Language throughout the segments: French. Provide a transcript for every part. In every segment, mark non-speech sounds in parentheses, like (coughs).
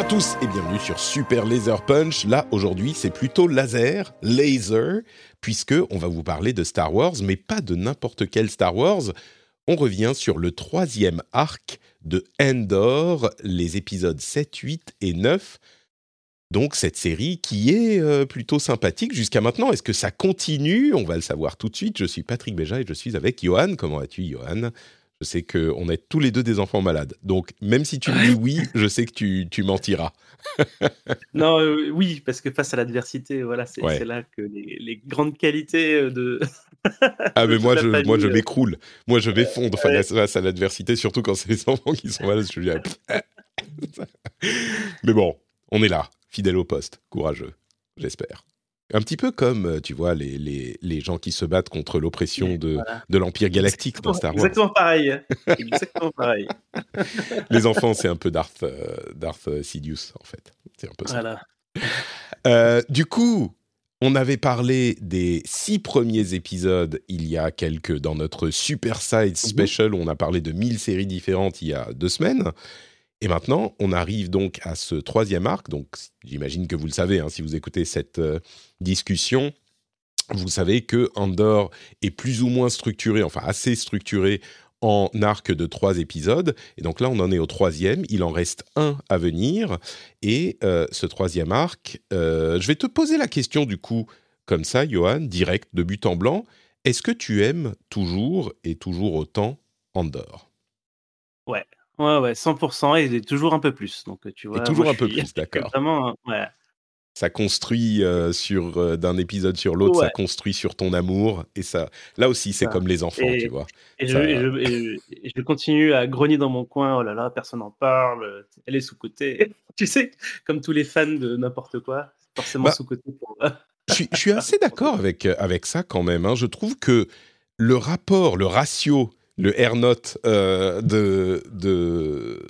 Bonjour à tous et bienvenue sur Super Laser Punch. Là, aujourd'hui, c'est plutôt laser, laser, puisque on va vous parler de Star Wars, mais pas de n'importe quel Star Wars. On revient sur le troisième arc de Endor, les épisodes 7, 8 et 9. Donc cette série qui est euh, plutôt sympathique jusqu'à maintenant. Est-ce que ça continue? On va le savoir tout de suite. Je suis Patrick Béja et je suis avec Johan. Comment vas-tu, Johan? Je sais qu'on est tous les deux des enfants malades. Donc, même si tu me dis oui, je sais que tu, tu mentiras. (laughs) non, euh, oui, parce que face à l'adversité, voilà, c'est là que les, les, grandes qualités euh, de. (laughs) ah, (laughs) mais moi, je, moi, je m'écroule. Moi, je vais fondre face à l'adversité, surtout quand c'est les enfants qui sont malades. Je dis, mais bon, on est là, fidèle au poste, courageux, j'espère. Un petit peu comme, euh, tu vois, les, les, les gens qui se battent contre l'oppression de, de l'Empire galactique dans Star Wars. Exactement pareil. (laughs) Exactement pareil. (laughs) les enfants, c'est un peu Darth, euh, Darth Sidious, en fait. C'est un peu ça. Voilà. Euh, du coup, on avait parlé des six premiers épisodes il y a quelques dans notre Super Side mhm. Special. Où on a parlé de mille séries différentes il y a deux semaines. Et maintenant, on arrive donc à ce troisième arc. Donc, j'imagine que vous le savez, hein, si vous écoutez cette euh, discussion, vous savez que Andor est plus ou moins structuré, enfin assez structuré en arc de trois épisodes. Et donc là, on en est au troisième. Il en reste un à venir. Et euh, ce troisième arc, euh, je vais te poser la question du coup, comme ça, Johan, direct, de but en blanc. Est-ce que tu aimes toujours et toujours autant Andor Ouais, Ouais, ouais, 100% et toujours un peu plus. Donc, tu vois, et toujours un peu plus, d'accord. (laughs) Vraiment, ouais. Ça construit sur d'un épisode sur l'autre, ça construit sur ton amour et ça. Là aussi, c'est comme les enfants, tu vois. Et, je, je, continue à grogner dans mon coin. Oh là là, personne n'en parle. Elle est sous côté. (laughs) tu sais, comme tous les fans de n'importe quoi, forcément bah sous côté. Pour... je, suis, (laughs) assez d'accord avec avec ça quand même. Hein. Je trouve que le rapport, le ratio le air note euh, de, de,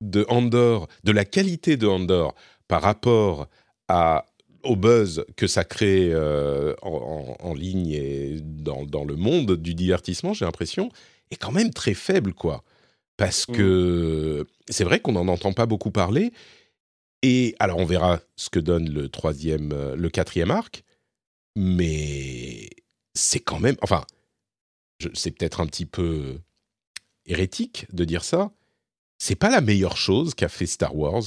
de Andor, de la qualité de Andor par rapport à, au buzz que ça crée euh, en, ligne et dans, dans, le monde du divertissement, j'ai l'impression, est quand même très faible, quoi. Parce mmh. que c'est vrai qu'on n'en entend pas beaucoup parler. Et alors, on verra ce que donne le troisième, euh, le quatrième arc, mais c'est quand même, enfin, c'est peut-être un petit peu hérétique de dire ça, c'est pas la meilleure chose qu'a fait Star Wars.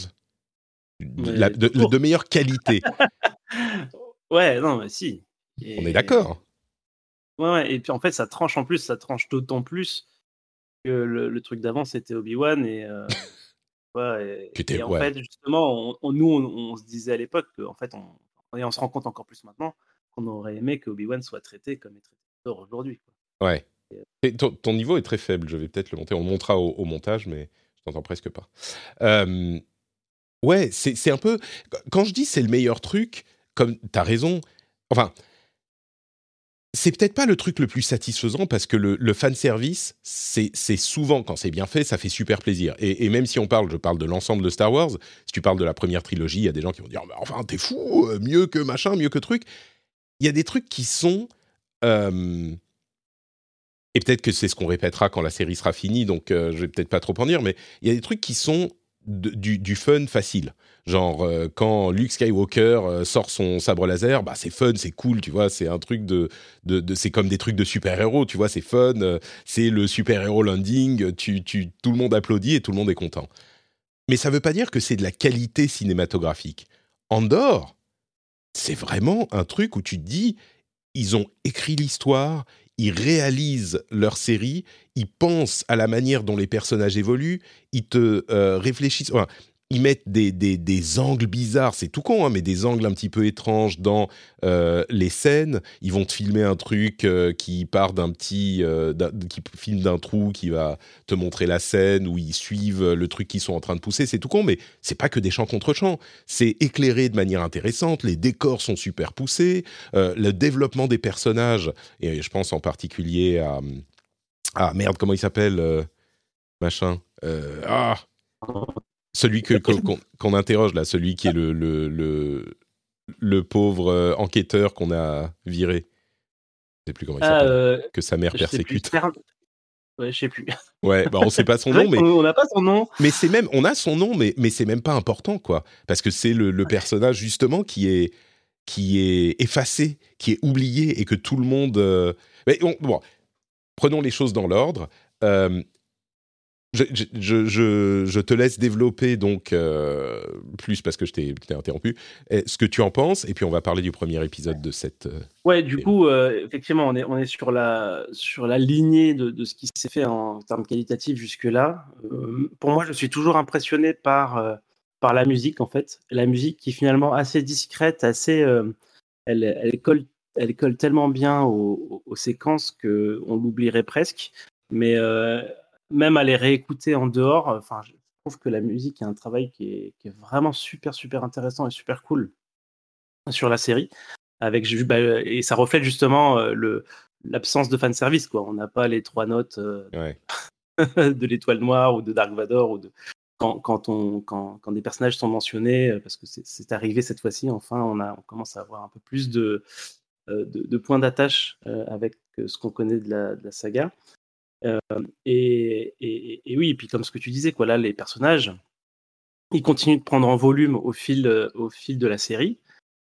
de, meilleure qualité. (laughs) ouais, non, mais si. On est d'accord. Ouais, et puis en fait, ça tranche en plus, ça tranche d'autant plus que le, truc d'avant, c'était Obi-Wan. Et, euh, (laughs) et, en fait, justement, nous, on, se disait à l'époque qu'en fait, on, et on se rend compte encore plus maintenant qu'on aurait aimé que Obi-Wan soit traité comme est traité aujourd'hui. Ouais. Et ton, niveau est très faible, je vais peut-être le monter. On le montrera au, montage, mais je t'entends presque pas. ouais, c'est un peu. Quand je dis c'est le meilleur truc, comme tu as raison, enfin, c'est peut-être pas le truc le plus satisfaisant parce que le, le fanservice, c'est souvent, quand c'est bien fait, ça fait super plaisir. Et, même si on parle, je parle de l'ensemble de Star Wars, si tu parles de la première trilogie, il y a des gens qui vont dire Enfin, t'es fou, euh, mieux que machin, mieux que truc. Il y a des trucs qui sont et peut-être que c'est ce qu'on répétera quand la série sera finie, donc euh, je vais peut-être pas trop en dire, mais il y a des trucs qui sont du, fun facile. Genre, euh, quand Luke Skywalker euh, sort son sabre laser, bah, c'est fun, c'est cool, tu vois, c'est un truc de. de, c'est comme des trucs de super-héros, tu vois, c'est fun, euh, c'est le super-héros landing, tu, tu, tout le monde applaudit et tout le monde est content. Mais ça veut pas dire que c'est de la qualité cinématographique. Andorre, c'est vraiment un truc où tu te dis, ils ont écrit l'histoire, ils réalisent leur série, ils pensent à la manière dont les personnages évoluent, ils te euh, réfléchissent ils mettent des, des, angles bizarres, c'est tout con, hein, mais des angles un petit peu étranges dans euh, les scènes. Ils vont te filmer un truc euh, qui part d'un petit, euh, qui filme d'un trou, qui va te montrer la scène, où ils suivent le truc qu'ils sont en train de pousser. C'est tout con, mais c'est pas que des champs contre champs. C'est éclairé de manière intéressante. Les décors sont super poussés. le développement des personnages, et je pense en particulier à, ah merde, comment il s'appelle, machin. ah celui que, qu'on, interroge là, celui qui est le, le, le, le pauvre euh, enquêteur qu'on a viré. Je sais plus comment il ah, s'appelle. Euh, que sa mère persécute. Ouais, je sais plus. Ouais, bah on sait pas son (laughs) nom, mais on n'a pas son nom. Mais c'est même, on a son nom, mais mais c'est même pas important quoi, parce que c'est le, le personnage justement qui est qui est effacé, qui est oublié et que tout le monde. Euh, mais bon, prenons les choses dans l'ordre. Je, je, je, te laisse développer donc euh, plus parce que je t'ai interrompu. Ce que tu en penses et puis on va parler du premier épisode de cette. Euh, ouais, du coup, euh, effectivement, on est on est sur la sur la lignée de, de ce qui s'est fait en termes qualitatifs jusque là. pour moi, je suis toujours impressionné par par la musique en fait, la musique qui est finalement assez discrète, assez elle, elle colle elle colle tellement bien aux, aux séquences que on l'oublierait presque. Mais même à les réécouter en dehors, enfin, je trouve que la musique est un travail qui est, vraiment super, super intéressant et super cool sur la série. Avec, bah, et ça reflète justement euh, le, l'absence de fanservice. Quoi. On n'a pas les trois notes euh, (laughs) de l'étoile noire ou de Dark Vador ou de, quand, quand, on, quand, quand, des personnages sont mentionnés, euh, parce que c'est, arrivé cette fois-ci, enfin, on, a, on commence à avoir un peu plus de, de, points d'attache avec ce qu'on connaît de la, de la saga. Euh, et, et, oui, et puis comme ce que tu disais, quoi, les personnages, ils continuent de prendre en volume au fil, euh, au fil de la série.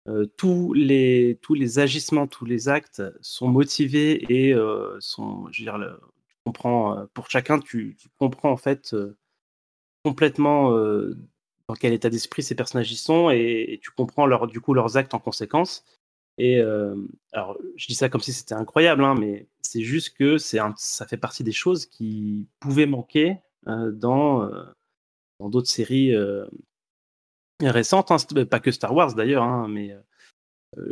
Euh, tous, les, tous les agissements, tous les actes sont motivés et sont, je veux dire, tu comprends, pour chacun, tu, comprends en fait complètement dans quel état d'esprit ces personnages y sont et, tu comprends leur, du coup leurs actes en conséquence. Et alors, je dis ça comme si c'était incroyable, hein, mais c'est juste que c'est ça fait partie des choses qui pouvaient manquer dans dans d'autres séries récentes, hein, pas que Star Wars d'ailleurs, hein, mais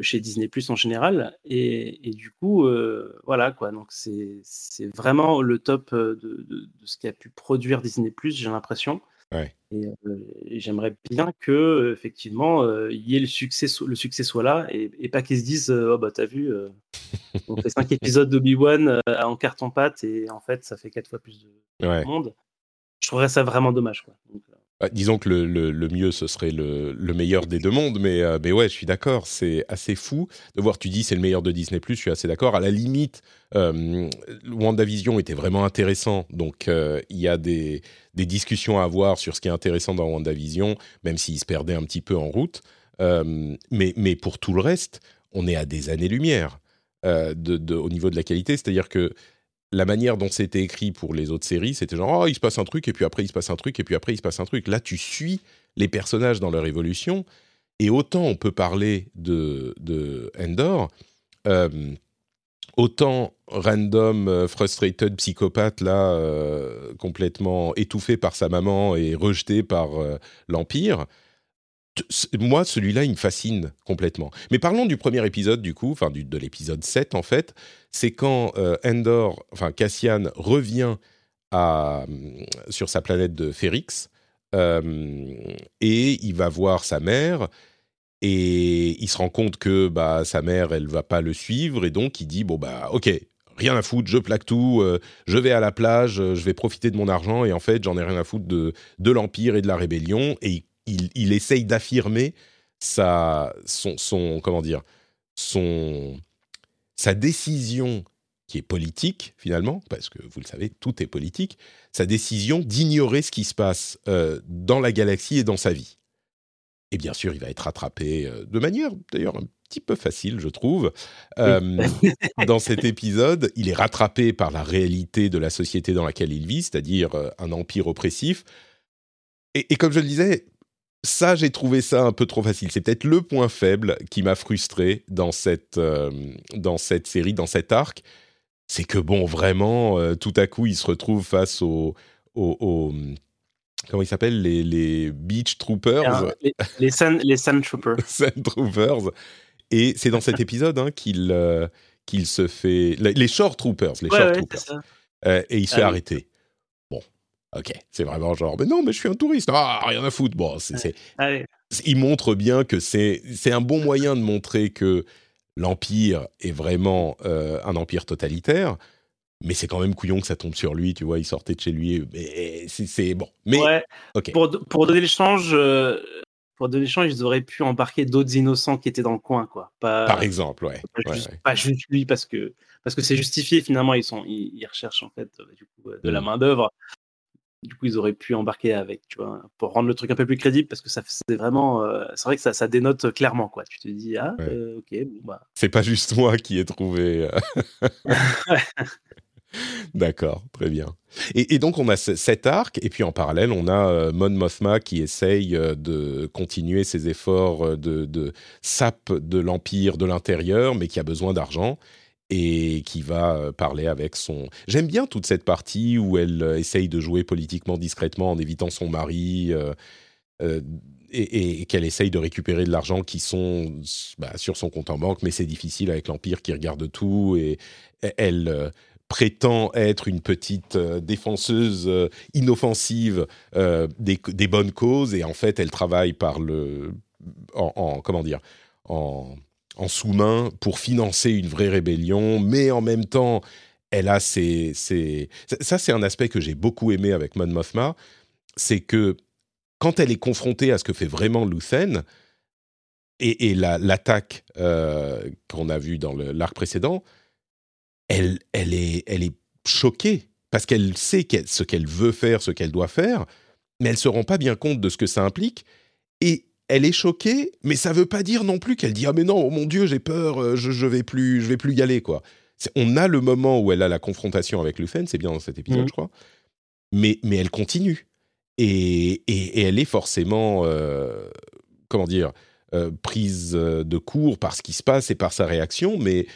chez Disney Plus en général. Et, et du coup, voilà quoi. Donc c'est vraiment le top de, de, de ce qu'a pu produire Disney Plus, j'ai l'impression. Et, j'aimerais bien que effectivement il y ait le succès, le succès soit là et, pas qu'ils se disent oh bah t'as vu, on fait cinq (laughs) épisodes d'Obi Wan en carton pâte et en fait ça fait quatre fois plus de monde. Je trouverais ça vraiment dommage quoi. Bah, disons que le, mieux, ce serait le, le, meilleur des deux mondes, mais, euh, mais ouais, je suis d'accord, c'est assez fou de voir, tu dis c'est le meilleur de Disney ⁇ je suis assez d'accord. À la limite, euh, WandaVision était vraiment intéressant, donc euh, il y a des, discussions à avoir sur ce qui est intéressant dans WandaVision, même s'il se perdait un petit peu en route. Mais, pour tout le reste, on est à des années-lumière au niveau de la qualité, c'est-à-dire que la manière dont c'était écrit pour les autres séries, c'était genre, oh, il se passe un truc, et puis après, il se passe un truc, et puis après, il se passe un truc. Là, tu suis les personnages dans leur évolution, et autant on peut parler de, de Endor, euh, autant random, euh, frustrated, psychopathe, là, euh, complètement étouffé par sa maman et rejeté par l'Empire, moi, celui-là, il me fascine complètement. Mais parlons du premier épisode, du coup, enfin de l'épisode 7, en fait. C'est quand euh, Endor, enfin Cassian, revient à, sur sa planète de Férix, euh, et il va voir sa mère, et il se rend compte que bah, sa mère, elle va pas le suivre, et donc il dit, bon, bah, ok, rien à foutre, je plaque tout, euh, je vais à la plage, je vais profiter de mon argent, et en fait, j'en ai rien à foutre de, de l'Empire et de la rébellion, et il il, essaye d'affirmer sa, son, comment dire, son, sa décision qui est politique finalement, parce que vous le savez, tout est politique, sa décision d'ignorer ce qui se passe euh, dans la galaxie et dans sa vie. Et bien sûr, il va être rattrapé euh, de manière d'ailleurs un petit peu facile, je trouve. Euh, dans cet épisode, il est rattrapé par la réalité de la société dans laquelle il vit, c'est-à-dire un empire oppressif. Et, et, comme je le disais, ça, j'ai trouvé ça un peu trop facile. C'est peut-être le point faible qui m'a frustré dans cette, dans cette série, dans cet arc c'est que bon, vraiment, euh, tout à coup, il se retrouve face aux, comment ils s'appellent les, les Beach Troopers Les, les, Sun, les Sun Troopers. (laughs) Sun Troopers. Et c'est dans cet (laughs) épisode hein, qu'il euh, qu'il se fait... Les Short Troopers, les Short Troopers. Euh, et il se fait ah arrêter. Ok, c'est vraiment genre, mais non, mais je suis un touriste. Ah, rien à foutre. Bon, c'est... Il montre bien que c'est un bon moyen de montrer que l'Empire est vraiment euh, un empire totalitaire, mais c'est quand même couillon que ça tombe sur lui, tu vois, il sortait de chez lui, mais c'est bon. Mais pour, pour, donner l'échange, euh, pour donner l'échange, ils auraient pu embarquer d'autres innocents qui étaient dans le coin, quoi. Par exemple, ouais. Pas, juste, lui parce que parce que c'est justifié finalement, ils sont ils, recherchent en fait du coup, de la mm. main d'œuvre du coup, ils auraient pu embarquer avec, tu vois, pour rendre le truc un peu plus crédible, parce que ça, c'est vraiment, euh, c'est vrai que ça, ça, dénote clairement, quoi. Tu te dis, ah, euh, ok, bon, bah. C'est pas juste moi qui ai trouvé. Euh, (laughs) D'accord, très bien. Et, donc on a cet arc, et puis en parallèle, on a Mon Mothma qui essaye de continuer ses efforts de, de sape de l'Empire de l'intérieur, mais qui a besoin d'argent et qui va euh, parler avec son... J'aime bien toute cette partie où elle euh, essaye de jouer politiquement discrètement en évitant son mari euh, et, qu'elle essaye de récupérer de l'argent qui sont bah, sur son compte en banque, mais c'est difficile avec l'Empire qui regarde tout et elle... prétend être une petite défenseuse inoffensive des, bonnes causes et en fait elle travaille par le en comment dire en en sous-main pour financer une vraie rébellion, mais en même temps, elle a ses... Ça, c'est un aspect que j'ai beaucoup aimé avec Mon Mothma, c'est que quand elle est confrontée à ce que fait vraiment Luthen, et, l'attaque euh, qu'on a vue dans l'arc précédent, elle, elle, est, elle est choquée, parce qu'elle sait ce qu'elle veut faire, ce qu'elle doit faire, mais elle ne se rend pas bien compte de ce que ça implique, et elle est choquée, mais ça veut pas dire non plus qu'elle dit ah mais non, oh mon Dieu, j'ai peur, euh, je, je vais plus, je vais plus y aller quoi. On a le moment où elle a la confrontation avec Lufen, c'est bien dans cet épisode, mmh. je crois, mais mais elle continue et, et, elle est forcément euh, comment dire euh, prise de court par ce qui se passe et par sa réaction, mais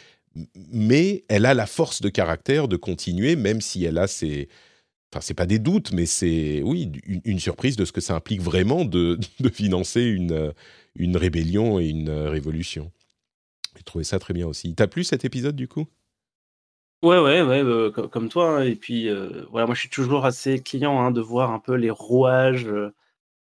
mais elle a la force de caractère de continuer même si elle a ses Enfin, c'est pas des doutes, mais c'est, oui, une, surprise de ce que ça implique vraiment de, (laughs) de financer une, une rébellion et une révolution. J'ai trouvé ça très bien aussi. T'as plu cet épisode du coup? Ouais, ouais, ouais, euh, comme toi. Hein, et puis, euh, voilà, moi, je suis toujours assez client hein, de voir un peu les rouages, euh,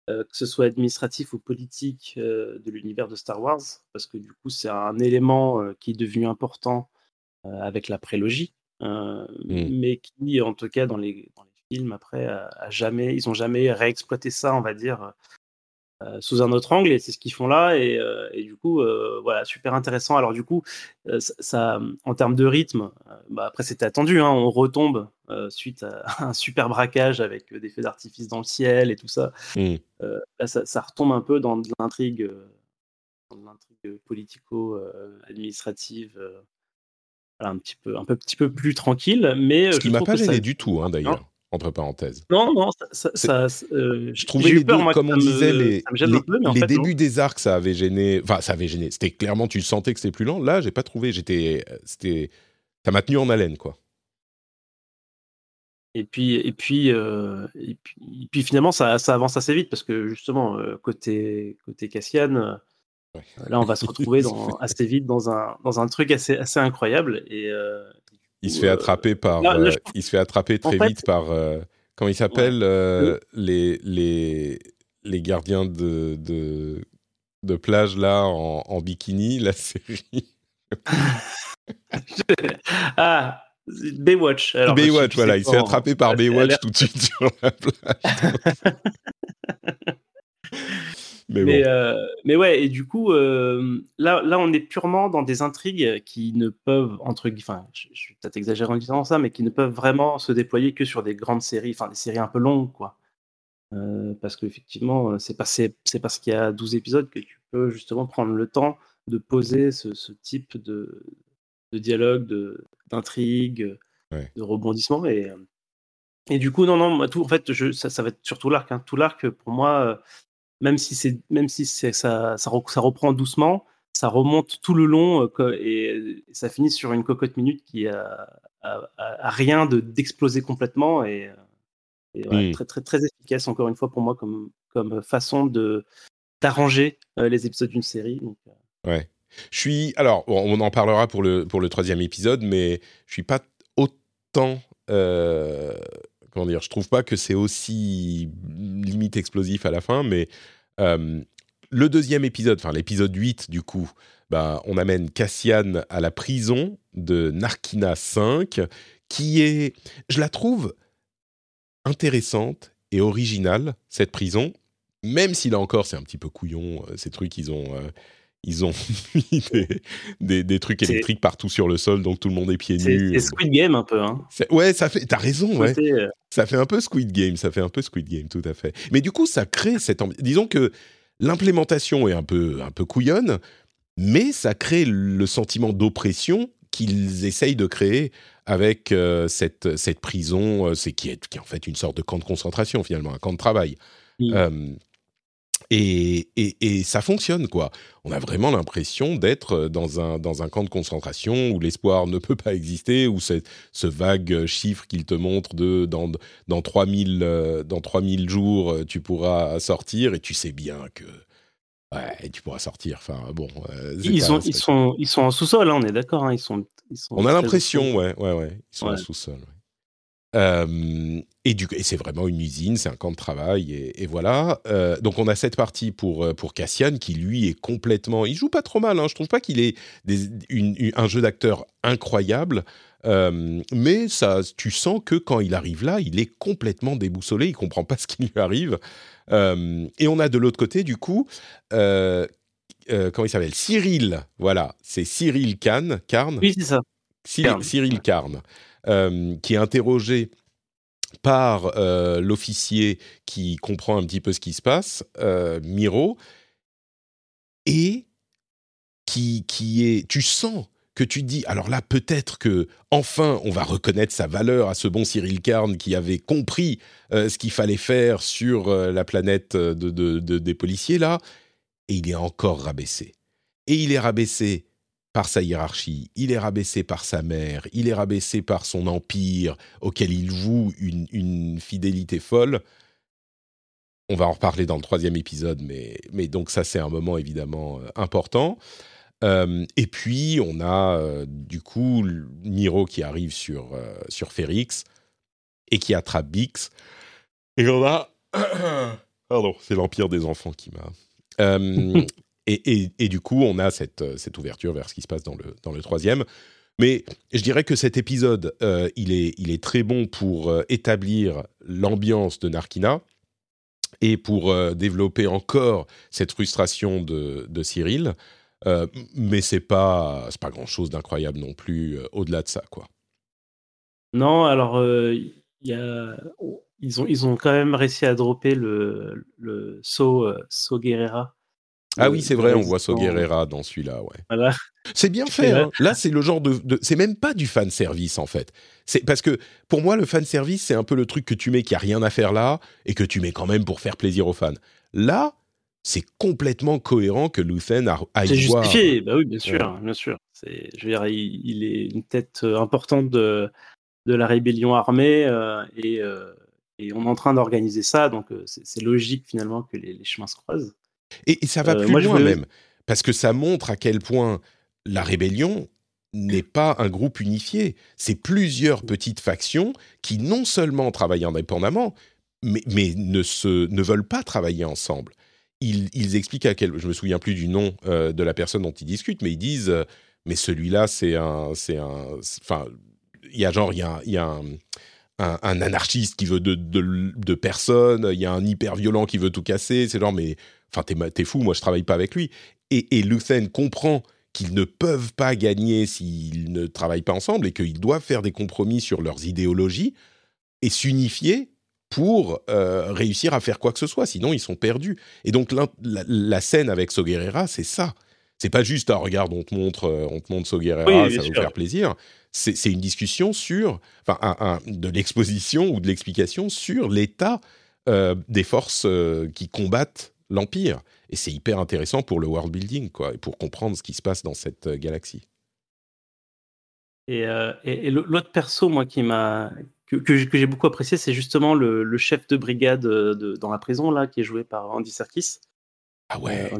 que ce soit administratif ou politique, de l'univers de Star Wars, parce que du coup, c'est un élément qui est devenu important avec la prélogie, mmh. mais qui, en tout cas, dans les, dans les film après a, jamais, ils ont jamais réexploité ça, on va dire, euh, sous un autre angle, et c'est ce qu'ils font là, et, euh, du coup, euh, voilà, super intéressant. Alors du coup, ça, en termes de rythme, bah, après c'était attendu, hein, on retombe suite à (laughs) un super braquage avec des feux d'artifice dans le ciel et tout ça. Mmh. là, ça, retombe un peu dans de l'intrigue, politico-administrative un petit peu un peu, petit peu plus tranquille mais ce qui m'a pas gêné du tout hein, d'ailleurs entre parenthèses. Non, non, ça, ça, euh, je trouvais les deux, comme on disait, les, les, débuts des arcs, ça avait gêné. Enfin, ça avait gêné. C'était clairement, tu sentais que c'était plus lent. Là, j'ai pas trouvé. J'étais, c'était, ça m'a tenu en haleine, quoi. Et puis, et puis, euh, et puis, puis, finalement, ça, ça, avance assez vite parce que justement, euh, côté, côté Cassian, là, on va se retrouver dans, assez vite dans un, dans un truc assez, assez incroyable. Et, il se fait attraper par. Euh, il se fait attraper très vite par. Euh, comment il s'appelle euh, les, les, les gardiens de, de, de plage là en, en, bikini, (laughs) la série. (laughs) ah, Baywatch. Alors, Baywatch, voilà, il se fait attraper par Baywatch tout de suite sur la plage. (laughs) mais, euh, mais, ouais, et du coup, euh, là, là, on est purement dans des intrigues qui ne peuvent, entre enfin, je, je suis peut-être exagéré en disant ça, mais qui ne peuvent vraiment se déployer que sur des grandes séries, enfin, des séries un peu longues, quoi. Euh, parce qu'effectivement, c'est pas, c'est, parce qu'il y a 12 épisodes que tu peux justement prendre le temps de poser ce, ce type de, de dialogue, de, d'intrigue, de rebondissement. Et, et du coup, non, non, tout, en fait, je, ça, ça va être surtout l'arc. Hein. Tout l'arc, pour moi, même si c'est même si c'est ça, ça, reprend doucement, ça remonte tout le long euh, et, ça finit sur une cocotte minute qui a, rien de d'exploser complètement et, mmh. très très très efficace encore une fois pour moi comme comme façon de d'arranger euh, les épisodes d'une série. Euh. ouais. Je suis alors on en parlera pour le pour le troisième épisode, mais je suis pas autant comment dire, je trouve pas que c'est aussi limite explosif à la fin, mais euh, le deuxième épisode, enfin l'épisode 8 du coup, bah, on amène Cassian à la prison de Narkina 5, qui est, je la trouve intéressante et originale, cette prison, même si là encore c'est un petit peu couillon, euh, ces trucs, ils ont... Euh, ils ont (laughs) mis des, des, trucs électriques partout sur le sol, donc tout le monde est pieds nus. C'est Squid Game un peu. Hein. Ouais, ça fait. T'as raison, ouais. Euh, ça fait un peu Squid Game, ça fait un peu Squid Game, tout à fait. Mais du coup, ça crée cette. Disons que l'implémentation est un peu, un peu couillonne, mais ça crée le sentiment d'oppression qu'ils essayent de créer avec euh, cette, cette prison, euh, c'est qui est, qui est en fait une sorte de camp de concentration finalement, un camp de travail. Et, et, ça fonctionne, quoi. On a vraiment l'impression d'être euh, dans un, dans un camp de concentration où l'espoir ne peut pas exister, où ce vague chiffre qu'il te montre de dans, dans, 3000, euh, dans 3000 jours, euh, tu pourras sortir, et tu sais bien que ouais, tu pourras sortir. Enfin, bon. ils, ils, sont, ils sont en sous-sol, hein, on est d'accord. Hein, ils sont, ils sont on a l'impression, ouais, ouais, ouais. Ils sont en sous-sol. Ouais. Euh, et, et c'est vraiment une usine, c'est un camp de travail, et, voilà. Euh, donc on a cette partie pour, euh, pour Cassian qui lui est complètement. Il joue pas trop mal, hein. je trouve pas qu'il ait des, un jeu d'acteur incroyable, mais ça, tu sens que quand il arrive là, il est complètement déboussolé, il comprend pas (laughs) ce qui lui arrive. et on a de l'autre côté, du coup, comment il s'appelle? Cyril, voilà, c'est Cyril Kahn, Carn. Oui, c'est ça. Cyril Carn. Euh, qui est interrogé par euh, l'officier qui comprend un petit peu ce qui se passe, euh, Miro, et qui, qui est... Tu sens que tu dis, alors là, peut-être que enfin, on va reconnaître sa valeur à ce bon Cyril Carn qui avait compris ce qu'il fallait faire sur la planète de, des policiers là, et il est encore rabaissé. Et il est rabaissé par sa hiérarchie, il est rabaissé par sa mère, il est rabaissé par son empire auquel il voue une, fidélité folle. On va en reparler dans le troisième épisode, mais, mais donc ça c'est un moment évidemment euh, important. Euh, et puis on a euh, du coup Niro qui arrive sur, sur Férix et qui attrape Bix. Et on a... (coughs) Pardon, c'est l'Empire des enfants qui m'a... (laughs) Et, du coup, on a cette, euh, cette, ouverture vers ce qui se passe dans le, troisième. Mais je dirais que cet épisode, euh, il, est, très bon pour euh, établir l'ambiance de Narkina et pour développer encore cette frustration de, Cyril. mais c'est pas, pas grand-chose d'incroyable non plus au-delà de ça, quoi. Non, alors, a... ils, ont, ils ont quand même réussi à dropper le, le saut Guerrera ah oui, c'est vrai, on voit Soguerera dans celui-là, ouais. C'est bien fait. Hein. Là, c'est le genre de, c'est même pas du fan service en fait. C'est parce que pour moi, le fan service, c'est un peu le truc que tu mets qui a rien à faire là et que tu mets quand même pour faire plaisir aux fans. Là, c'est complètement cohérent que Luthen aille C'est justifié, bah oui, bien sûr, bien sûr. C'est, je veux dire, il, est une tête euh, importante de, de la rébellion armée euh, et, euh, et, on est en train d'organiser ça, donc c'est, logique finalement que les chemins se croisent. Et, ça va euh, plus loin même, parce que ça montre à quel point la rébellion n'est pas un groupe unifié. C'est plusieurs petites factions qui non seulement travaillent indépendamment, mais, mais ne, se, ne veulent pas travailler ensemble. Ils, ils, expliquent à quel... Je me souviens plus du nom euh, de la personne dont ils discutent, mais ils disent, euh, mais celui-là, c'est un... C'est un enfin, il y a genre, il y a, y a un un, anarchiste qui veut de, personne, il y a un hyper violent qui veut tout casser. C'est genre, mais enfin, t'es, fou, moi je travaille pas avec lui. Et, et Luthen comprend qu'ils ne peuvent pas gagner s'ils ne travaillent pas ensemble et qu'ils doivent faire des compromis sur leurs idéologies et s'unifier pour euh, réussir à faire quoi que ce soit. Sinon, ils sont perdus. Et donc, la, scène avec Soguerera, c'est ça. C'est pas juste, ah, regarde, on te montre, euh, on te montre ça va vous faire plaisir c'est une discussion sur, enfin, de l'exposition ou de l'explication sur l'état euh, des forces euh, qui combattent l'Empire. Et c'est hyper intéressant pour le world building, quoi, et pour comprendre ce qui se passe dans cette euh, galaxie. Et, et, l'autre perso, moi, qui m'a que, que j'ai beaucoup apprécié, c'est justement le, chef de brigade de, dans la prison, là, qui est joué par Andy Serkis. Ah ouais.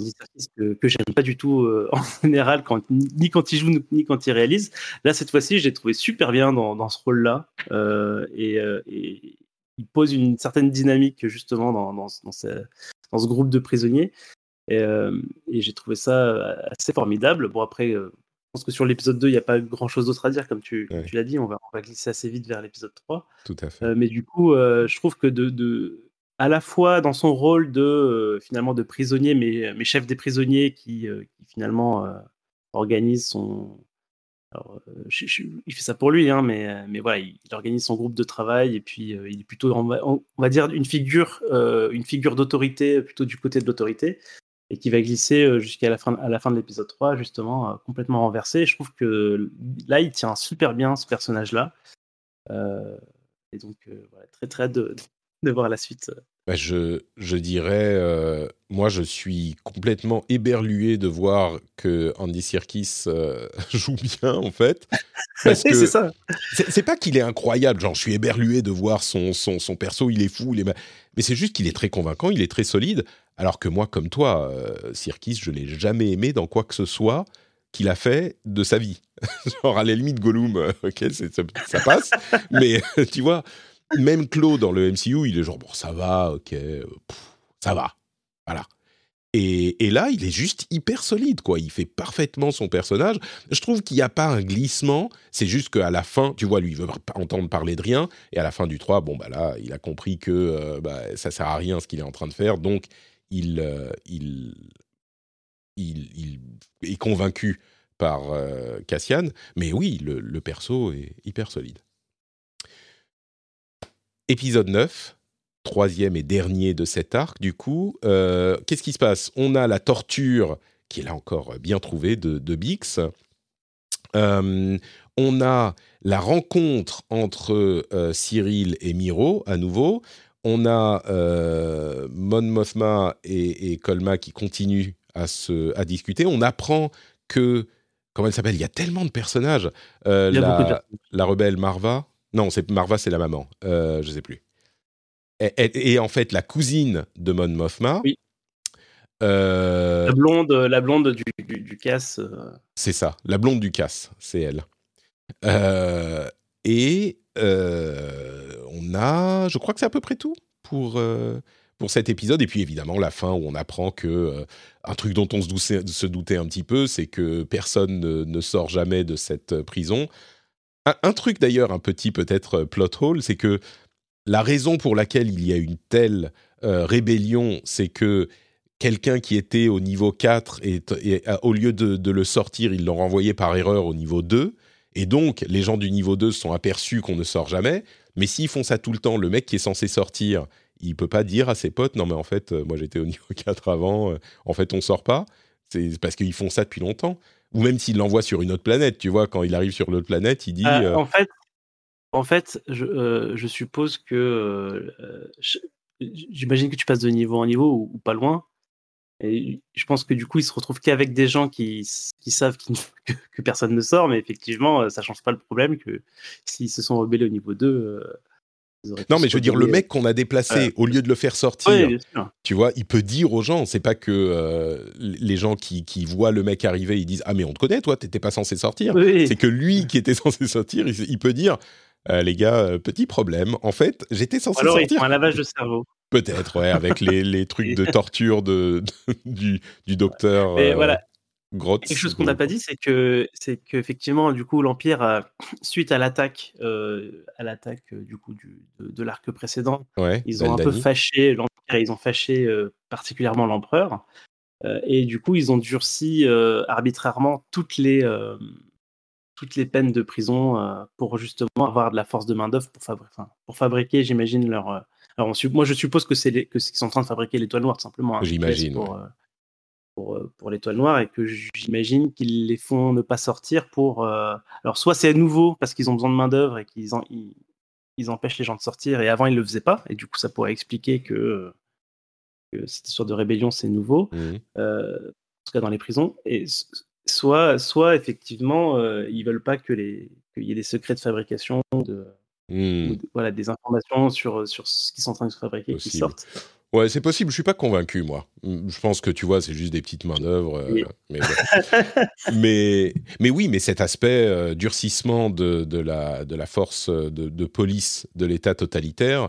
que, que j'aime pas du tout euh, (laughs) en général, quand, ni quand il joue ni quand il réalise. Là, cette fois-ci, j'ai trouvé super bien dans, dans ce rôle-là. Euh, et, euh, et, il pose une certaine dynamique justement dans, dans, dans, ce, dans ce, groupe de prisonniers. Et, et j'ai trouvé ça assez formidable. Bon, après, je pense que sur l'épisode 2, il n'y a pas grand-chose d'autre à dire, comme tu, tu l'as dit. On va, on va, glisser assez vite vers l'épisode 3. Tout à fait. mais du coup, je trouve que de, de à la fois dans son rôle de euh, finalement de prisonnier, mais, mais chef des prisonniers qui, euh, finalement euh, organise son. il fait ça pour lui, hein, mais, mais voilà, il, organise son groupe de travail et puis il est plutôt, on va, dire, une figure, une figure d'autorité plutôt du côté de l'autorité et qui va glisser jusqu'à la fin, à la fin de l'épisode 3, justement, complètement renversé. Je trouve que là, il tient super bien ce personnage-là. et donc, voilà, très très de voir la suite. Bah, je, je, dirais, euh, moi, je suis complètement éberlué de voir que Andy Serkis euh, (laughs) joue bien, en fait. c'est ça. C'est pas qu'il est incroyable, genre, je suis éberlué de voir son, son, son perso, il est fou, il est... mais c'est juste qu'il est très convaincant, il est très solide. Alors que moi, comme toi, euh, Sirkis, je l'ai jamais aimé dans quoi que ce soit qu'il a fait de sa vie. (laughs) genre, à la limite, Gollum, ok, ça, ça, passe, (laughs) mais tu vois même Claude dans le MCU, il est genre, bon, ça va, ok, euh, ça va. Voilà. Et, et, là, il est juste hyper solide, quoi. Il fait parfaitement son personnage. Je trouve qu'il n'y a pas un glissement. C'est juste qu'à la fin, tu vois, lui, il veut pas entendre parler de rien. Et à la fin du 3, bon, bah là, il a compris que euh, bah, ça sert à rien ce qu'il est en train de faire. Donc, il, euh, il, il, est convaincu par Cassian. Mais oui, le, le perso est hyper solide. Épisode 9, troisième et dernier de cet arc, du coup. Euh, qu'est-ce qui se passe? On a la torture, qui est là encore bien trouvée, de, Bix. Euh, on a la rencontre entre euh, Cyril et Miro, à nouveau. On a Mon Mothma et, Colma qui continuent à, se, à discuter. On apprend que comment elle s'appelle? Il y a tellement de personnages. la, la, rebelle Marva, non, c'est Marva, c'est la maman. Euh, je sais plus. Et, en fait la cousine de Mon Mothma. Oui. Euh, la blonde, la blonde du, du, casse. Euh. C'est ça, la blonde du casse, c'est elle. Euh, et on a, je crois que c'est à peu près tout pour pour cet épisode. Et puis évidemment la fin où on apprend que un truc dont on se doutait, se doutait un petit peu, c'est que personne ne, ne, sort jamais de cette prison. Un, truc d'ailleurs, un petit peut-être euh, plot hole, c'est que la raison pour laquelle il y a une telle euh, rébellion, c'est que quelqu'un qui était au niveau 4, et, au lieu de, le sortir, ils l'ont renvoyé par erreur au niveau 2. Et donc, les gens du niveau 2 se sont aperçus qu'on ne sort jamais. Mais s'ils font ça tout le temps, le mec qui est censé sortir, il peut pas dire à ses potes, non mais en fait, euh, moi j'étais au niveau (laughs) 4 avant, en fait on sort pas. C'est parce qu'ils font ça depuis longtemps ou même s'il l'envoie sur une autre planète, tu vois, quand il arrive sur l'autre planète, il dit. Euh, euh, en fait, en fait, je, euh, je suppose que j'imagine que tu passes de niveau en niveau ou, pas loin. Et je pense que du coup, il se retrouve qu'avec des gens qui, qui savent que, que, personne ne sort, mais effectivement, ça change pas le problème que s'ils se sont rebellés au niveau 2, non, mais je veux dire, le mec qu'on a déplacé, au lieu de le faire sortir, tu vois, il peut dire aux gens, c'est pas que euh, les gens qui, qui, voient le mec arriver, ils disent Ah, mais on te connaît, toi, t'étais pas censé sortir. C'est que lui qui était censé sortir, il, peut dire euh, Les gars, euh, petit problème, en fait, j'étais censé Alors, sortir. Alors, un lavage de cerveau. Peut-être, ouais, avec les, les, trucs de (laughs) torture de, du, du, docteur. Et voilà, Grotte. Quelque chose qu'on n'a pas dit, c'est que c'est qu'effectivement, du coup, l'Empire, (clears throat) suite à l'attaque, à l'attaque du coup de, l'arc précédent, ils ont un peu fâché l'Empire et ils ont fâché particulièrement l'Empereur. et du coup, ils ont durci arbitrairement toutes les toutes les peines de prison pour justement avoir de la force de main d'œuvre pour, pour fabriquer, j'imagine leur. alors moi, je suppose que c'est que qu'ils sont en train de fabriquer l'étoile noire simplement. Hein, j'imagine pour, euh, pour l'étoile noire et que j'imagine qu'ils les font ne pas sortir pour. Euh, alors, soit c'est nouveau parce qu'ils ont besoin de main-d'œuvre et qu'ils ils, empêchent les gens de sortir et avant ils le faisaient pas et du coup ça pourrait expliquer que, cette histoire de rébellion c'est nouveau, mmh. euh, en tout cas dans les prisons. Et soit, soit effectivement ils veulent pas que les qu'il y ait des secrets de fabrication de, mmh. voilà des informations sur sur ce qu'ils sont en train de fabriquer qui sortent. Ouais, c'est possible. Je suis pas convaincu, moi. Je pense que tu vois, c'est juste des petites mains d'œuvre. Euh, (laughs) mais, mais, oui, mais cet aspect euh, durcissement de, de, la, de la force euh, de, police de l'État totalitaire,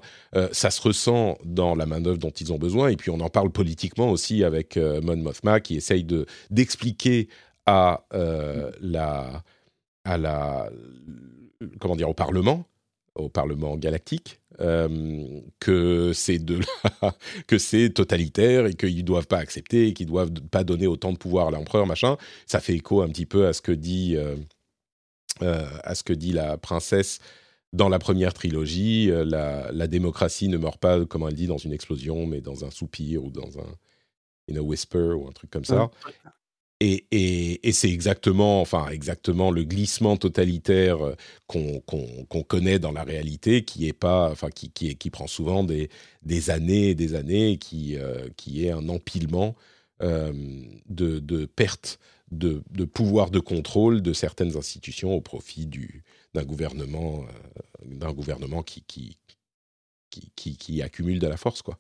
ça se ressent dans la main d'œuvre dont ils ont besoin. Et puis on en parle politiquement aussi avec Mon Mothma qui essaye de d'expliquer à la à la comment dire au Parlement au Parlement galactique euh, que c'est de (laughs) que c'est totalitaire et qu'ils doivent pas accepter et qu'ils doivent pas donner autant de pouvoir à l'empereur machin. Ça fait écho un petit peu à ce que dit euh, euh, à ce que dit la princesse dans la première trilogie la, la, démocratie ne meurt pas comme elle dit dans une explosion mais dans un soupir ou dans un in a whisper ou un truc comme ça et, c'est exactement, enfin, exactement le glissement totalitaire euh, qu'on connaît dans la réalité, qui est pas, enfin, qui, prend souvent des, années et des années, qui, euh, qui est un empilement euh, de, de pertes de, pouvoir de contrôle de certaines institutions au profit d'un gouvernement, gouvernement qui, qui, accumule de la force, quoi.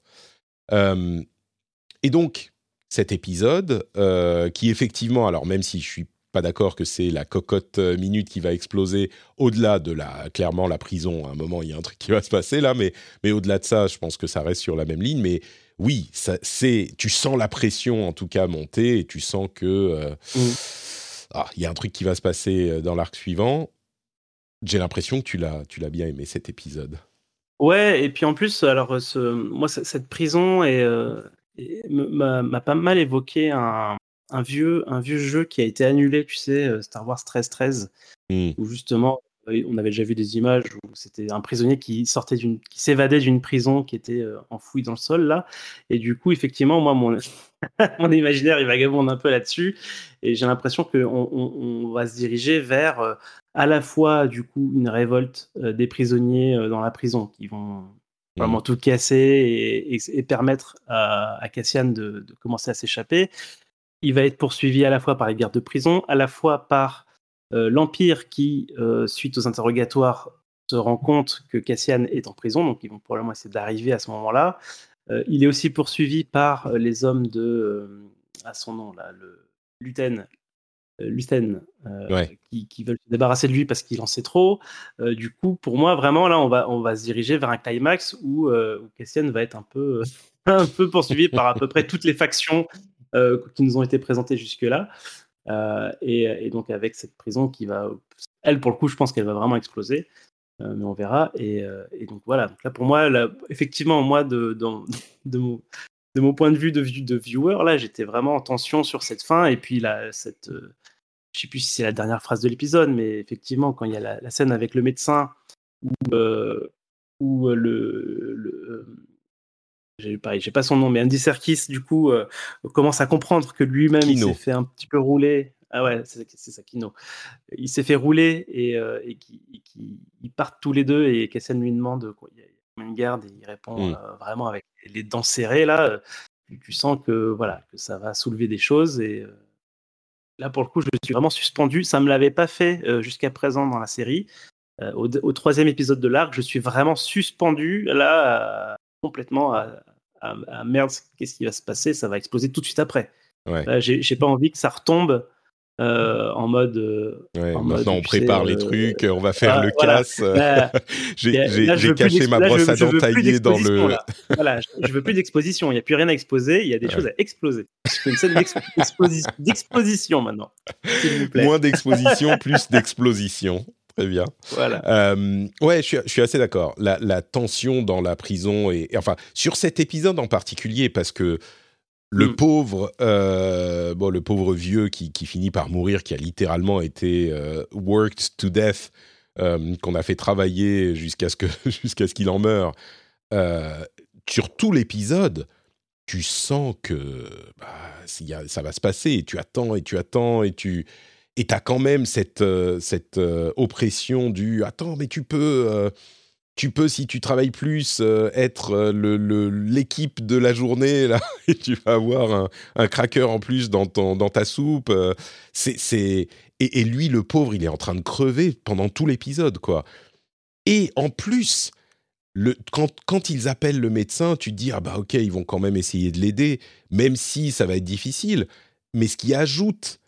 et donc, cet épisode, euh, qui effectivement, alors même si je suis pas d'accord que c'est la cocotte euh, minute qui va exploser au-delà de la clairement la prison. À un moment, il y a un truc qui va se passer là, mais mais au-delà de ça, je pense que ça reste sur la même ligne. Mais oui, ça, c'est tu sens la pression en tout cas monter et tu sens que euh, mm. ah, il y a un truc qui va se passer dans l'arc suivant. J'ai l'impression que tu l'as tu l'as bien aimé cet épisode. Ouais, et puis en plus, alors moi cette prison est m'a pas mal évoqué un, vieux, un vieux jeu qui a été annulé, tu sais, euh, Star Wars 1313, mmh. où justement, euh, on avait déjà vu des images où c'était un prisonnier qui sortait d'une, qui s'évadait d'une prison qui était euh, enfouie dans le sol là, et du coup, effectivement, moi, mon, (laughs) mon imaginaire il vagabonde un peu là-dessus, et j'ai l'impression qu'on on, va se diriger vers à la fois du coup une révolte des prisonniers dans la prison qui vont vraiment mmh. tout casser et, permettre à, Cassian de, commencer à s'échapper. Il va être poursuivi à la fois par les gardes de prison, à la fois par euh, l'Empire qui, euh, suite aux interrogatoires, se rend compte que Cassian est en prison, donc ils vont probablement essayer d'arriver à ce moment-là. Euh, il est aussi poursuivi par les hommes de, à son nom là, le Luten, Lucen, euh, qui, veulent se débarrasser de lui parce qu'il en sait trop. Euh, du coup, pour moi, vraiment, là, on va, on va se diriger vers un climax où, euh, où Cassian va être un peu, (laughs) un peu poursuivi par à peu près toutes les factions qui nous ont été présentées jusque-là. Et, donc, avec cette prison qui va. Elle, pour le coup, je pense qu'elle va vraiment exploser. mais on verra. Et, donc, voilà. Donc là, pour moi, effectivement, moi, de, de, mon, de mon point de vue de, de viewer, là, j'étais vraiment en tension sur cette fin. Et puis, là, cette, je sais plus si c'est la dernière phrase de l'épisode, mais effectivement, quand il y a la, scène avec le médecin où, euh, euh, le, le euh, j'ai j'ai pas son nom, mais Andy Serkis du coup commence à comprendre que lui-même il s'est fait un petit peu rouler. Ah ouais, c'est ça, Kino. Il s'est fait rouler et, et qu'ils partent tous les deux et Cassian lui demande quoi, il y a une garde et il répond mmh. vraiment avec les dents serrées là. Tu, sens que voilà que ça va soulever des choses et Là, pour le coup, je suis vraiment suspendu. Ça ne me l'avait pas fait euh, jusqu'à présent dans la série. Euh, au, troisième épisode de l'arc, je suis vraiment suspendu là, complètement à, merde, qu'est-ce qui va se passer? Ça va exploser tout de suite après. Ouais. J'ai pas envie que ça retombe en mode. maintenant, on prépare les trucs, on va faire le casse. (laughs) j'ai caché ma brosse à dents taillée dans le. (laughs) Voilà, je, veux plus d'exposition. Il n'y a plus rien à exposer. Il y a des choses à exploser. Je une scène d'exposition maintenant. Moins d'exposition, (laughs) plus d'explosion. Très bien. Voilà. Euh, ouais, je suis, assez d'accord. La, tension dans la prison et, enfin sur cet épisode en particulier parce que le mm. pauvre, euh, bon, le pauvre vieux qui, finit par mourir, qui a littéralement été euh, worked to death, qu'on a fait travailler jusqu'à ce que (laughs) jusqu'à ce qu'il en meure. sur tout l'épisode, tu sens que bah, ça va se passer. Et tu attends et tu attends et tu et as quand même cette, euh, cette euh, oppression du attends, mais tu peux, euh, tu peux si tu travailles plus, être l'équipe le, de la journée, là, (laughs) et tu vas avoir un, un cracker en plus dans, ton, dans ta soupe. c'est, et, lui, le pauvre, il est en train de crever pendant tout l'épisode, quoi. Et en plus, le, quand, quand, ils appellent le médecin, tu te dis, ah bah ok, ils vont quand même essayer de l'aider, même si ça va être difficile. Mais ce qui ajoute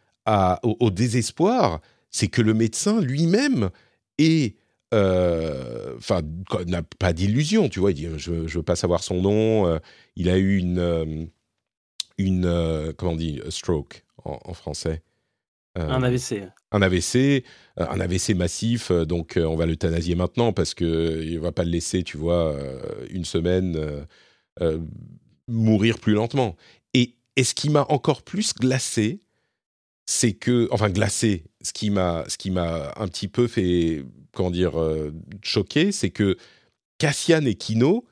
au, désespoir, c'est que le médecin lui-même est euh, enfin, n'a pas d'illusion, tu vois. Il dit, je, ne veux pas savoir son nom. Euh, il a eu une, euh, une comment on dit, stroke en, français. un AVC. Un AVC, un AVC massif. Donc, on va l'euthanasier maintenant parce que il va pas le laisser, tu vois, une semaine mourir plus lentement. Et, et ce qui m'a encore plus glacé, c'est que, enfin glacé, ce qui m'a, ce qui m'a un petit peu fait, comment dire, euh, choqué, c'est que Cassian et Kino,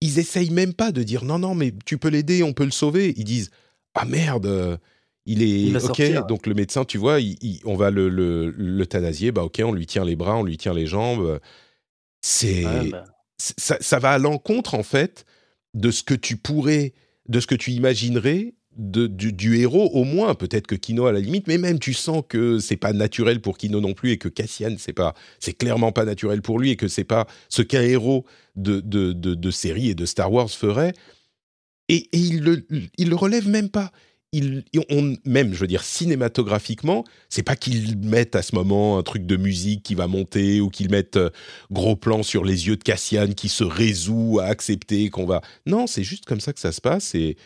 ils essayent même pas de dire non, non, mais tu peux l'aider, on peut le sauver. Ils disent ah merde, il est ok. Donc le médecin, tu vois, on va le, le, bah ok, on lui tient les bras, on lui tient les jambes. C'est bah. ça, ça va à l'encontre en fait de ce que tu pourrais, de ce que tu imaginerais du, héros au moins. Peut-être que Kino à la limite mais même tu sens que c'est pas naturel pour Kino non plus et que Cassian c'est pas c'est clairement pas naturel pour lui et que c'est pas ce qu'un héros de, de, de, série et de Star Wars ferait. Et, il le il le relève même pas. Il, on, même, je veux dire, cinématographiquement, c'est pas qu'ils mettent à ce moment un truc de musique qui va monter ou qu'ils mettent euh, gros plan sur les yeux de Cassian qui se résout à accepter qu'on va. Non, c'est juste comme ça que ça se passe et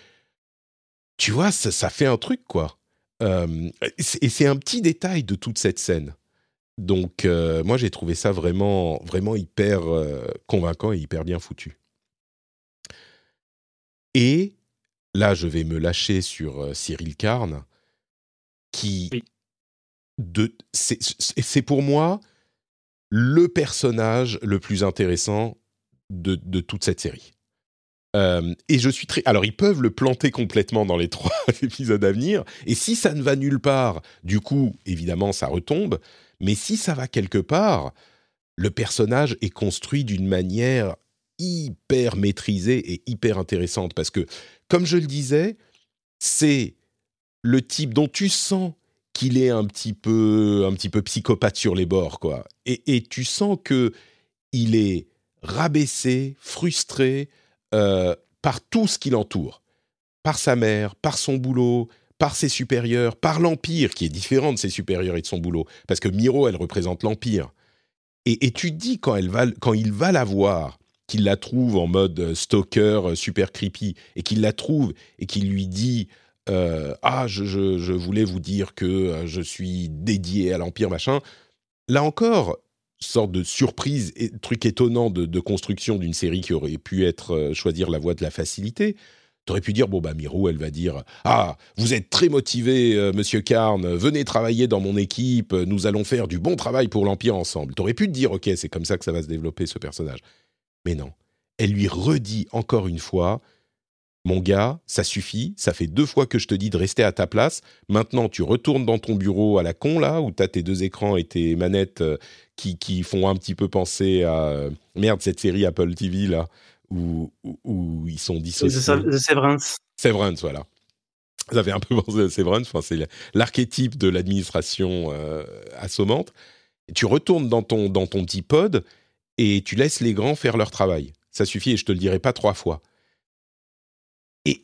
tu vois, ça, fait un truc, quoi. et c'est un petit détail de toute cette scène. Donc, euh, moi, j'ai trouvé ça vraiment, vraiment hyper euh, convaincant et hyper bien foutu. Et là, je vais me lâcher sur euh, Cyril Carn, qui, c'est pour moi le personnage le plus intéressant de toute cette série. Euh, et je suis très. Alors, ils peuvent le planter complètement dans les (laughs) trois épisodes à venir. Et si ça ne va nulle part, du coup, évidemment, ça retombe. Mais si ça va quelque part, le personnage est construit d'une manière hyper maîtrisée et hyper intéressante. Parce que, comme je le disais, c'est le type dont tu sens qu'il est un petit peu, un petit peu psychopathe sur les bords, quoi. Et, et tu sens que il est rabaissé, frustré, euh, par tout ce qui l'entoure, par sa mère, par son boulot, par ses supérieurs, par l'Empire, qui est différent de ses supérieurs et de son boulot, parce que Miro, elle représente l'Empire. Et, tu dis quand, elle va, il va la voir, qu'il la trouve en mode euh, stalker euh, super creepy, et qu'il la trouve et qu'il lui dit Ah, je, je, voulais vous dire que je suis dédié à l'Empire, machin. Là encore, sorte de surprise, et truc étonnant de, construction d'une série qui aurait pu être euh, choisir la voie de la facilité. T'aurais pu dire bon bah Miro, elle va dire ah vous êtes très motivé euh, Monsieur Carn, venez travailler dans mon équipe, nous allons faire du bon travail pour l'empire ensemble. T'aurais pu te dire ok c'est comme ça que ça va se développer ce personnage, mais non. Elle lui redit encore une fois mon gars, ça suffit, ça fait deux fois que je te dis de rester à ta place. Maintenant, tu retournes dans ton bureau à la con, là, où tu as tes deux écrans et tes manettes euh, qui, qui, font un petit peu penser à. Euh, merde, cette série Apple TV, là, où, où, ils sont dissociés. The Severance. Severance, voilà. Ça fait un peu (laughs) penser à Severance. Enfin, c'est l'archétype de l'administration euh, assommante. tu retournes dans ton, dans ton petit pod et tu laisses les grands faire leur travail. Ça suffit et je te le dirai pas trois fois et,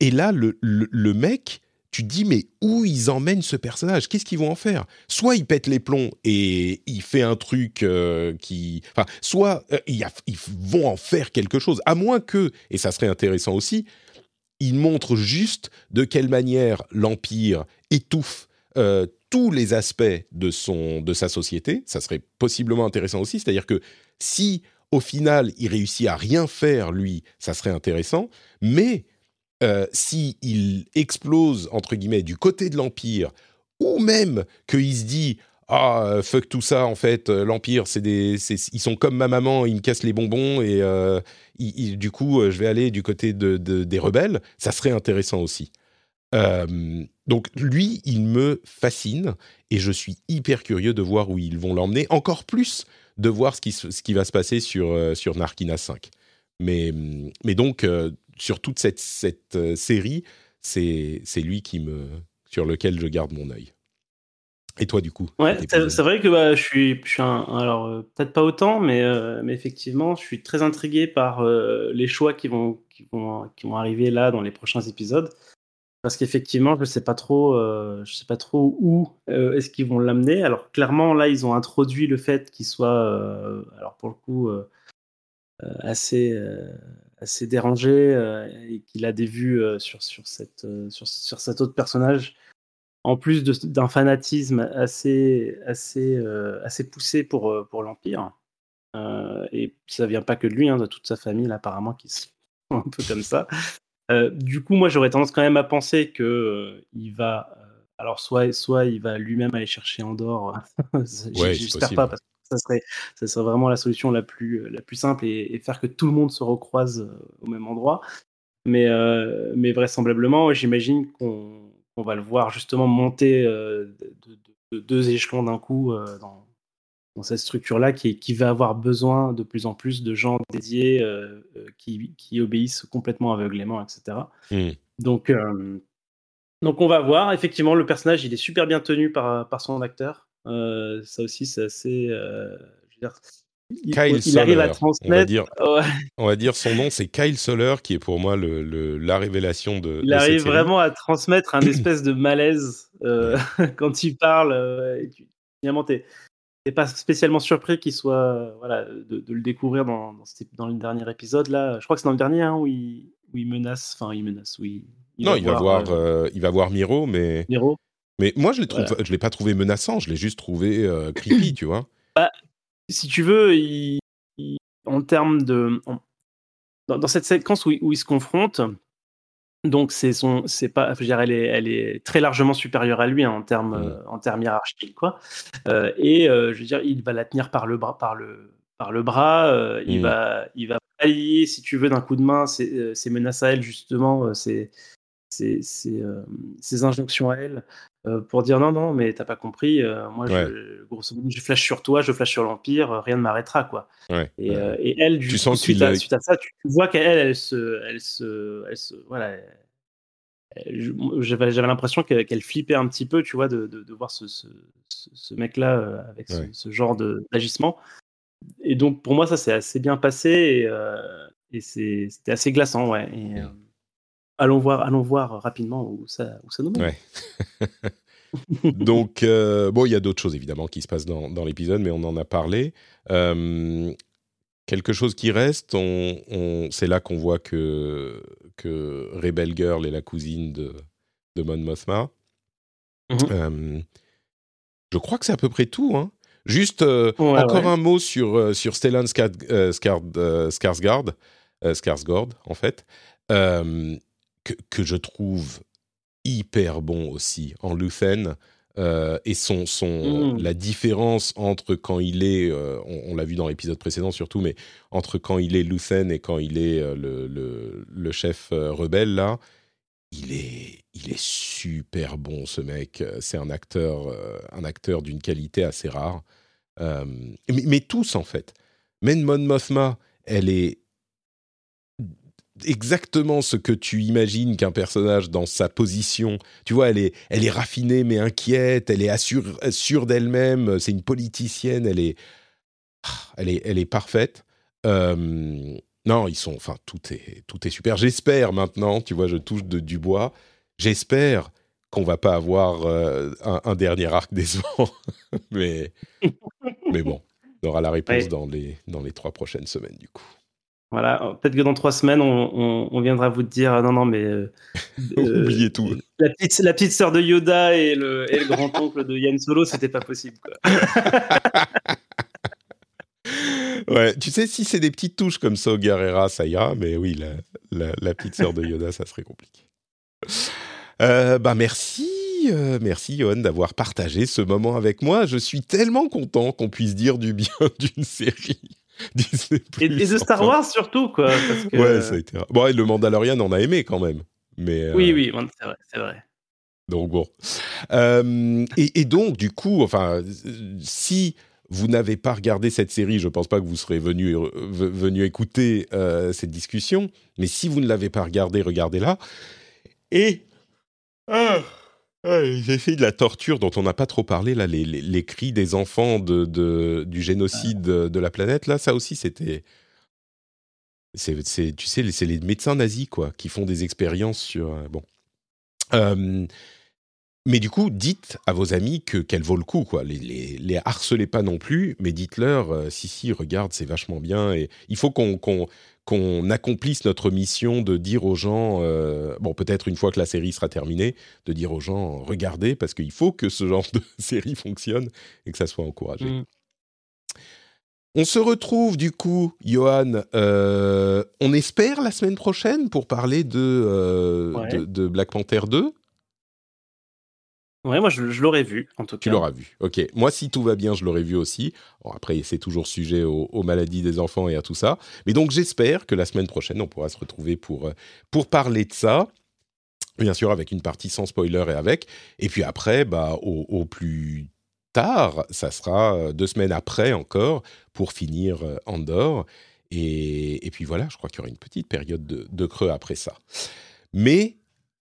et, là, le, mec, tu dis mais où ils emmènent ce personnage? Qu'est-ce qu'ils vont en faire? Soit il pète les plombs et il fait un truc euh, qui, enfin, soit euh, ils vont en faire quelque chose. À moins que, et ça serait intéressant aussi, ils montrent juste de quelle manière l'empire étouffe euh, tous les aspects de son de sa société. Ça serait possiblement intéressant aussi. C'est-à-dire que si au final il réussit à rien faire lui, ça serait intéressant. Mais euh, si il explose entre guillemets du côté de l'empire, ou même qu'il se dit ah fuck tout ça en fait euh, l'empire c'est des ils sont comme ma maman ils me cassent les bonbons et euh, du coup je vais aller du côté de, des rebelles ça serait intéressant aussi. Donc lui il me fascine et je suis hyper curieux de voir où ils vont l'emmener. Encore plus de voir ce qui, ce qui va se passer sur sur Narkina 5 mais mais donc sur toute cette, cette euh, série, c'est lui qui me, sur lequel je garde mon œil. Et toi, du coup Ouais, c'est vrai que bah, je suis, je suis un, alors euh, peut-être pas autant, mais, euh, mais effectivement, je suis très intrigué par les choix qui vont, qui vont, qui vont arriver là dans les prochains épisodes, parce qu'effectivement, je sais pas trop, je sais pas trop où est-ce qu'ils vont l'amener. Alors clairement, là, ils ont introduit le fait qu'il soit, alors pour le coup, assez assez dérangé euh, et qu'il a des vues euh, sur, sur, cette, euh, sur, sur cet autre personnage, en plus d'un fanatisme assez, assez, assez poussé pour, pour l'Empire. et ça vient pas que de lui, hein, de toute sa famille, là, apparemment, qui sont (laughs) un peu comme ça. du coup, moi, j'aurais tendance quand même à penser que il va, alors soit, soit il va lui-même aller chercher Andorre. (laughs) J'espère pas parce que ça serait, ça serait vraiment la solution la plus, la plus simple et, faire que tout le monde se recroise euh, au même endroit. Mais, euh, mais vraisemblablement, j'imagine qu'on va le voir justement monter euh, de, deux échelons d'un coup dans, dans, cette structure-là qui, qui, va avoir besoin de plus en plus de gens dédiés qui, qui, obéissent complètement aveuglément, etc. Mmh. Donc, donc on va voir. Effectivement, le personnage, il est super bien tenu par, par son acteur. Euh, ça aussi, c'est assez. Euh, je veux dire, il, Kyle il arrive à transmettre. On va dire, on va dire son nom, c'est Kyle Soler, qui est pour moi le, la révélation de. Il arrive vraiment à transmettre un espèce de malaise euh, (laughs) quand il parle. finalement, tu n'es pas spécialement surpris qu'il soit. voilà, de, le découvrir dans, dans, dans, le dernier épisode. là. Je crois que c'est dans le dernier hein, où, il, où il menace. Enfin, il menace, oui. non, il va voir, il va voir Miro, mais. Miro. Mais moi, je ne l'ai pas trouvé menaçant, je l'ai juste trouvé euh, (clears throat) creepy, tu vois. Bah, si tu veux, en termes de. dans, cette séquence où, où ils se confrontent, donc c'est son, c'est pas, je dire, elle est, elle est très largement supérieure à lui hein, en termes, mmh. euh, en termes hiérarchiques, quoi. Euh, et je veux dire, il va la tenir par le bras, par le, par le bras. il mmh. va, il va pallier, si tu veux, d'un coup de main ces, menaces à elle justement, ces, ces, ces, injonctions à elle. Euh, pour dire non, non, mais t'as pas compris, euh, moi, je, grosso modo, je flash sur toi, je flash sur l'Empire, euh, rien ne m'arrêtera, quoi. et, et, elle, du tu sens suite, à, suite, à, ça, tu vois qu'elle, elle se, elle se, elle se, voilà, j'avais l'impression qu'elle flippait un petit peu, tu vois, de, de, voir ce, ce, ce mec-là avec ce, genre d'agissement. Et donc, pour moi, ça s'est assez bien passé et, et c'était assez glaçant, ouais. Et, allons voir, allons voir rapidement où ça, où ça nous mène. (laughs) Donc, euh, bon, il y a d'autres choses évidemment qui se passent dans, dans l'épisode, mais on en a parlé. Euh, quelque chose qui reste, on, c'est là qu'on voit que, que Rebel Girl est la cousine de, de Mon Mothma. Mhm. Euh, je crois que c'est à peu près tout. Hein. Juste encore un mot sur, sur Stellan Skarsgård, Skarsgård, en fait que, je trouve hyper bon aussi en Luthen. Euh, et son, son mmh. la différence entre quand il est, euh, on, l'a vu dans l'épisode précédent surtout, mais entre quand il est Luthen et quand il est euh, le, le, le, chef rebelle là, il est, il est super bon ce mec. C'est un acteur, un acteur d'une qualité assez rare. Mais, mais, tous en fait. Men Mon Mothma, elle est exactement ce que tu imagines qu'un personnage dans sa position. Tu vois, elle est, elle est raffinée mais inquiète, elle est sûre d'elle-même, c'est une politicienne, elle est, elle est, elle est parfaite. Euh, non, ils sont, enfin, tout est, tout est super. J'espère maintenant, tu vois, je touche de, du bois. J'espère qu'on va pas avoir un, dernier arc décevant, (laughs) mais mais bon, on aura la réponse dans les dans les trois prochaines semaines du coup. Voilà, peut-être que dans trois semaines, on, viendra vous dire non, non, mais. Euh, (laughs) Oubliez tout. La petite, la petite sœur de Yoda et le, et le grand-oncle de Yann Solo, c'était pas possible. Quoi. (laughs) ouais, tu sais, si c'est des petites touches comme ça au Guerrera, ça ira, mais oui, la, la, petite sœur de Yoda, ça serait compliqué. Euh, bah, merci. Euh, merci Yohan d'avoir partagé ce moment avec moi. Je suis tellement content qu'on puisse dire du bien (laughs) d'une série. (laughs) et, de Star Wars surtout, quoi. Ouais, ça a été. Bon, le Mandalorian, on a aimé quand même. Mais, Oui, oui, c'est vrai, c'est vrai. Donc bon. Euh, et, donc, du coup, enfin, si vous n'avez pas regardé cette série, je ne pense pas que vous serez venu, venu écouter euh, cette discussion. Mais si vous ne l'avez pas regardée, regardez-la. Et. Ah, j'ai fait de la torture dont on n'a pas trop parlé, là, les, les, cris des enfants de, de, du génocide de la planète, là, ça aussi, c'était... C'est, tu sais, c'est les médecins nazis, quoi, qui font des expériences sur... Euh, bon. Mais du coup, dites à vos amis que qu'elle vaut le coup, quoi. Les, les, les harcelez pas non plus, mais dites-leur, euh, si, si, regarde, c'est vachement bien. Et il faut qu'on qu'on accomplisse notre mission de dire aux gens, euh, bon peut-être une fois que la série sera terminée, de dire aux gens, regardez, parce qu'il faut que ce genre de (laughs) série fonctionne et que ça soit encouragé. Mm. On se retrouve du coup, Johan, euh, on espère la semaine prochaine pour parler de, euh, de Black Panther 2 Ouais, moi je, l'aurais vu en tout cas. Tu l'auras vu, ok. Moi, si tout va bien, je l'aurais vu aussi. Bon, après, c'est toujours sujet aux, maladies des enfants et à tout ça. Mais donc, j'espère que la semaine prochaine, on pourra se retrouver pour, euh, pour parler de ça. Bien sûr, avec une partie sans spoiler et avec. Et puis après, bah, au, plus tard, ça sera euh, deux semaines après encore pour finir euh, Andorre. Et, et puis voilà, je crois qu'il y aura une petite période de, de creux après ça. Mais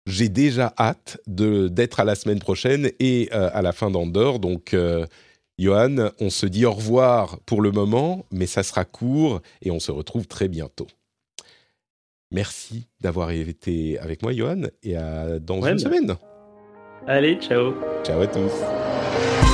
j'ai déjà hâte d'être à la semaine prochaine et euh, à la fin d'Andorre. Donc, euh, Johan, on se dit au revoir pour le moment, mais ça sera court et on se retrouve très bientôt. Merci d'avoir été avec moi, Johan, et à dans une semaine. Allez, ciao. Ciao à tous.